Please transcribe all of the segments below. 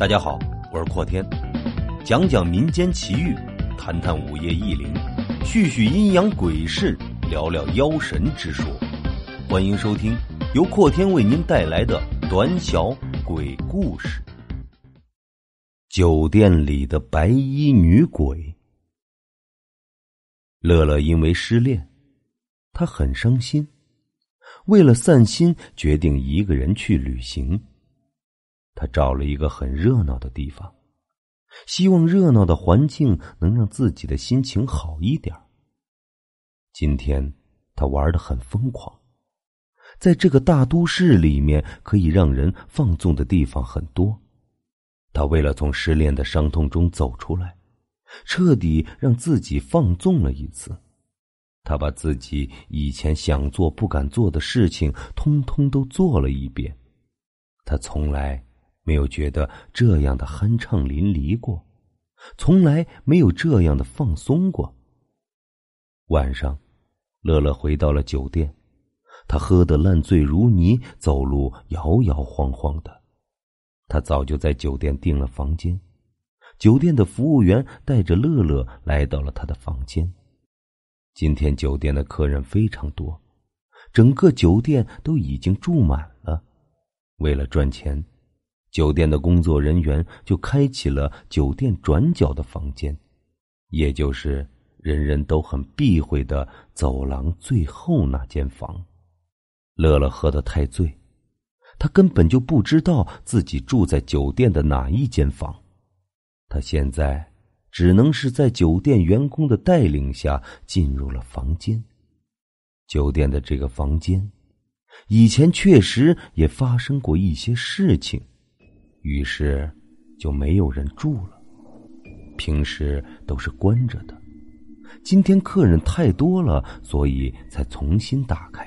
大家好，我是阔天，讲讲民间奇遇，谈谈午夜异灵，叙叙阴阳鬼事，聊聊妖神之说。欢迎收听由阔天为您带来的短小鬼故事。酒店里的白衣女鬼。乐乐因为失恋，她很伤心，为了散心，决定一个人去旅行。他找了一个很热闹的地方，希望热闹的环境能让自己的心情好一点。今天他玩的很疯狂，在这个大都市里面，可以让人放纵的地方很多。他为了从失恋的伤痛中走出来，彻底让自己放纵了一次。他把自己以前想做不敢做的事情，通通都做了一遍。他从来。没有觉得这样的酣畅淋漓过，从来没有这样的放松过。晚上，乐乐回到了酒店，他喝得烂醉如泥，走路摇摇晃晃的。他早就在酒店订了房间，酒店的服务员带着乐乐来到了他的房间。今天酒店的客人非常多，整个酒店都已经住满了。为了赚钱。酒店的工作人员就开启了酒店转角的房间，也就是人人都很避讳的走廊最后那间房。乐乐喝得太醉，他根本就不知道自己住在酒店的哪一间房。他现在只能是在酒店员工的带领下进入了房间。酒店的这个房间，以前确实也发生过一些事情。于是，就没有人住了。平时都是关着的，今天客人太多了，所以才重新打开。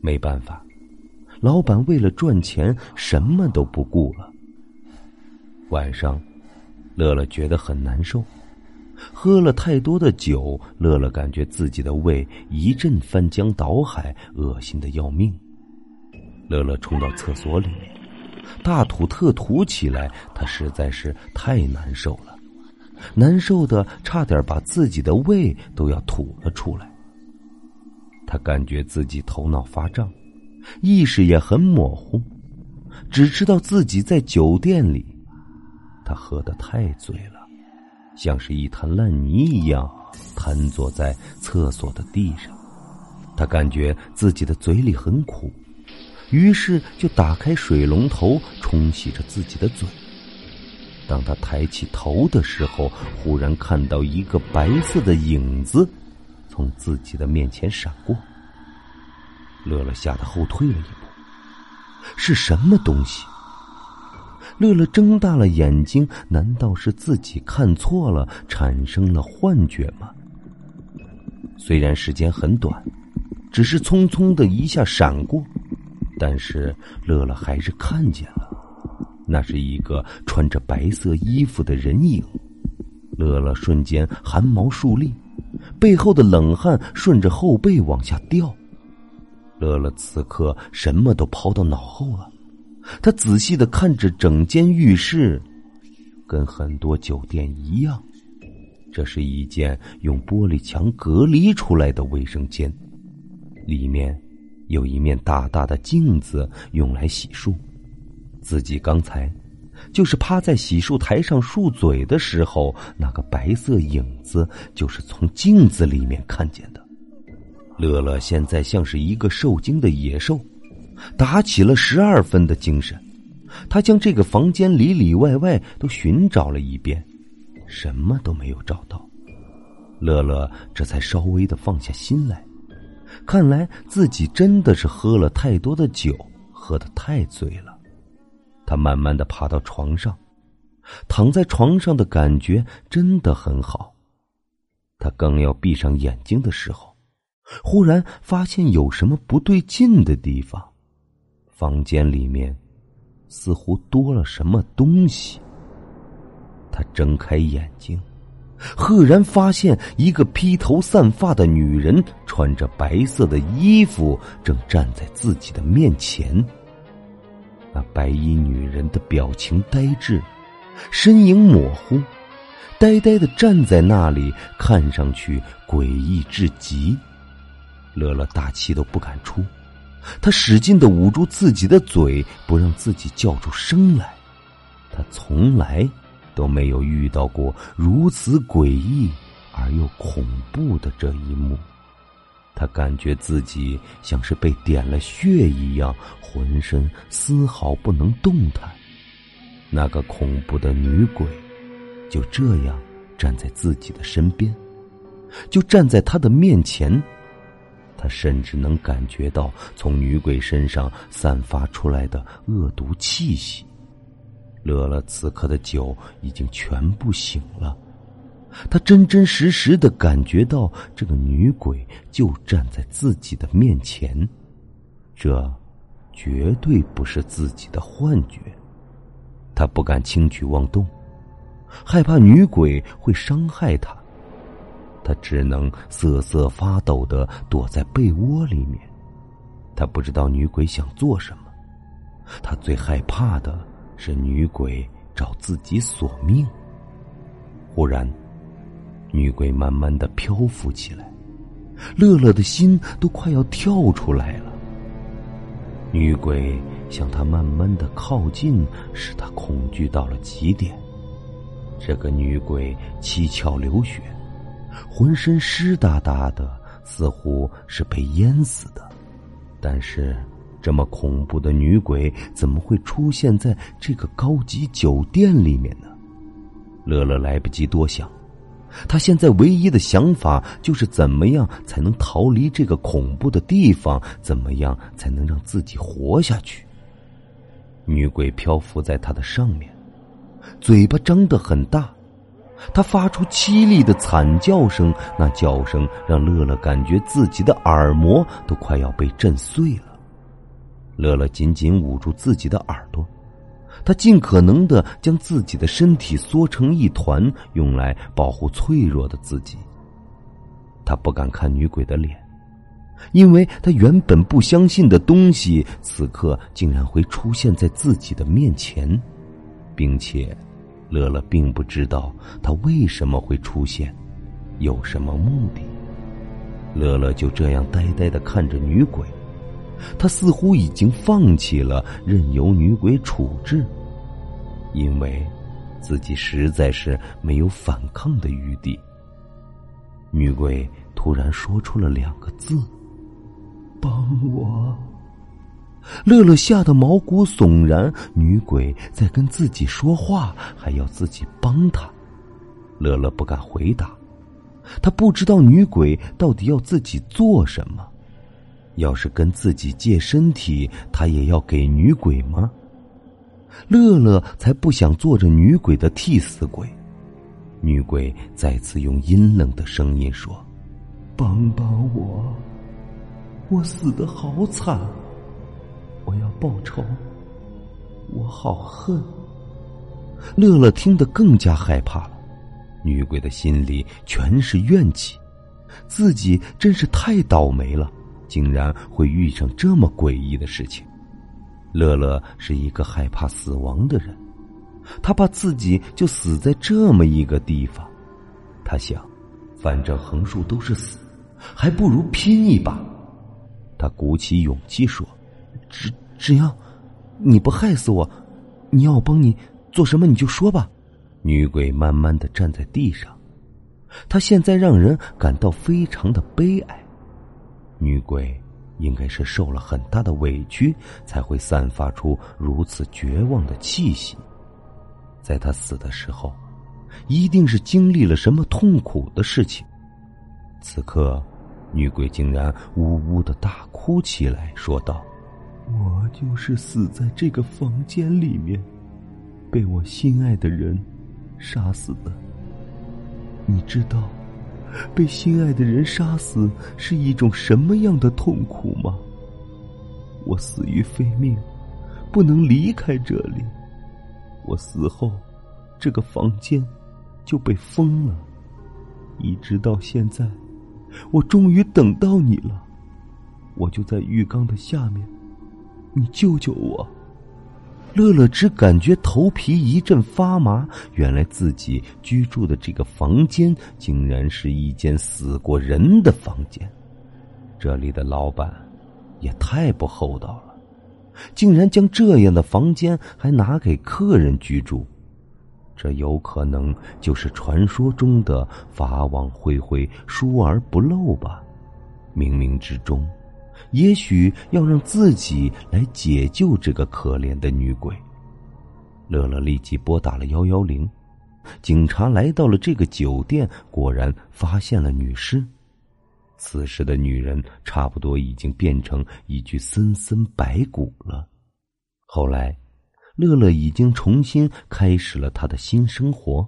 没办法，老板为了赚钱，什么都不顾了。晚上，乐乐觉得很难受，喝了太多的酒，乐乐感觉自己的胃一阵翻江倒海，恶心的要命。乐乐冲到厕所里面。大吐特吐起来，他实在是太难受了，难受的差点把自己的胃都要吐了出来。他感觉自己头脑发胀，意识也很模糊，只知道自己在酒店里。他喝得太醉了，像是一滩烂泥一样瘫坐在厕所的地上。他感觉自己的嘴里很苦。于是就打开水龙头冲洗着自己的嘴。当他抬起头的时候，忽然看到一个白色的影子从自己的面前闪过。乐乐吓得后退了一步。是什么东西？乐乐睁大了眼睛，难道是自己看错了，产生了幻觉吗？虽然时间很短，只是匆匆的一下闪过。但是乐乐还是看见了，那是一个穿着白色衣服的人影。乐乐瞬间汗毛竖立，背后的冷汗顺着后背往下掉。乐乐此刻什么都抛到脑后了，他仔细的看着整间浴室，跟很多酒店一样，这是一间用玻璃墙隔离出来的卫生间，里面。有一面大大的镜子用来洗漱，自己刚才就是趴在洗漱台上漱嘴的时候，那个白色影子就是从镜子里面看见的。乐乐现在像是一个受惊的野兽，打起了十二分的精神。他将这个房间里里外外都寻找了一遍，什么都没有找到。乐乐这才稍微的放下心来。看来自己真的是喝了太多的酒，喝得太醉了。他慢慢的爬到床上，躺在床上的感觉真的很好。他刚要闭上眼睛的时候，忽然发现有什么不对劲的地方，房间里面似乎多了什么东西。他睁开眼睛。赫然发现一个披头散发的女人，穿着白色的衣服，正站在自己的面前。那白衣女人的表情呆滞，身影模糊，呆呆的站在那里，看上去诡异至极。乐乐大气都不敢出，他使劲的捂住自己的嘴，不让自己叫出声来。他从来都没有遇到过如此诡异而又恐怖的这一幕。他感觉自己像是被点了穴一样，浑身丝毫不能动弹。那个恐怖的女鬼就这样站在自己的身边，就站在他的面前。他甚至能感觉到从女鬼身上散发出来的恶毒气息。乐乐此刻的酒已经全部醒了。他真真实实的感觉到，这个女鬼就站在自己的面前，这绝对不是自己的幻觉。他不敢轻举妄动，害怕女鬼会伤害他。他只能瑟瑟发抖的躲在被窝里面。他不知道女鬼想做什么，他最害怕的是女鬼找自己索命。忽然。女鬼慢慢的漂浮起来，乐乐的心都快要跳出来了。女鬼向他慢慢的靠近，使他恐惧到了极点。这个女鬼七窍流血，浑身湿哒哒的，似乎是被淹死的。但是，这么恐怖的女鬼怎么会出现在这个高级酒店里面呢？乐乐来不及多想。他现在唯一的想法就是怎么样才能逃离这个恐怖的地方？怎么样才能让自己活下去？女鬼漂浮在他的上面，嘴巴张得很大，他发出凄厉的惨叫声，那叫声让乐乐感觉自己的耳膜都快要被震碎了。乐乐紧紧捂住自己的耳朵。他尽可能的将自己的身体缩成一团，用来保护脆弱的自己。他不敢看女鬼的脸，因为他原本不相信的东西，此刻竟然会出现在自己的面前，并且，乐乐并不知道他为什么会出现，有什么目的。乐乐就这样呆呆的看着女鬼。他似乎已经放弃了任由女鬼处置，因为自己实在是没有反抗的余地。女鬼突然说出了两个字：“帮我。”乐乐吓得毛骨悚然，女鬼在跟自己说话，还要自己帮她。乐乐不敢回答，他不知道女鬼到底要自己做什么。要是跟自己借身体，他也要给女鬼吗？乐乐才不想做着女鬼的替死鬼。女鬼再次用阴冷的声音说：“帮帮我，我死的好惨，我要报仇，我好恨。”乐乐听得更加害怕了。女鬼的心里全是怨气，自己真是太倒霉了。竟然会遇上这么诡异的事情。乐乐是一个害怕死亡的人，他怕自己就死在这么一个地方。他想，反正横竖都是死，还不如拼一把。他鼓起勇气说：“只只要你不害死我，你要我帮你做什么你就说吧。”女鬼慢慢的站在地上，她现在让人感到非常的悲哀。女鬼应该是受了很大的委屈，才会散发出如此绝望的气息。在她死的时候，一定是经历了什么痛苦的事情。此刻，女鬼竟然呜呜的大哭起来，说道：“我就是死在这个房间里面，被我心爱的人杀死的。你知道？”被心爱的人杀死是一种什么样的痛苦吗？我死于非命，不能离开这里。我死后，这个房间就被封了。一直到现在，我终于等到你了。我就在浴缸的下面，你救救我！乐乐只感觉头皮一阵发麻，原来自己居住的这个房间竟然是一间死过人的房间。这里的老板也太不厚道了，竟然将这样的房间还拿给客人居住。这有可能就是传说中的法网恢恢，疏而不漏吧？冥冥之中。也许要让自己来解救这个可怜的女鬼。乐乐立即拨打了幺幺零，警察来到了这个酒店，果然发现了女尸。此时的女人差不多已经变成一具森森白骨了。后来，乐乐已经重新开始了他的新生活。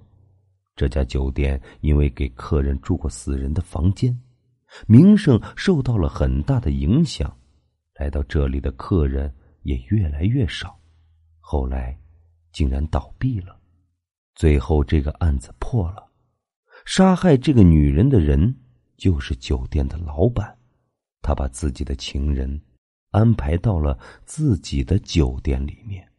这家酒店因为给客人住过死人的房间。名声受到了很大的影响，来到这里的客人也越来越少，后来竟然倒闭了。最后这个案子破了，杀害这个女人的人就是酒店的老板，他把自己的情人安排到了自己的酒店里面。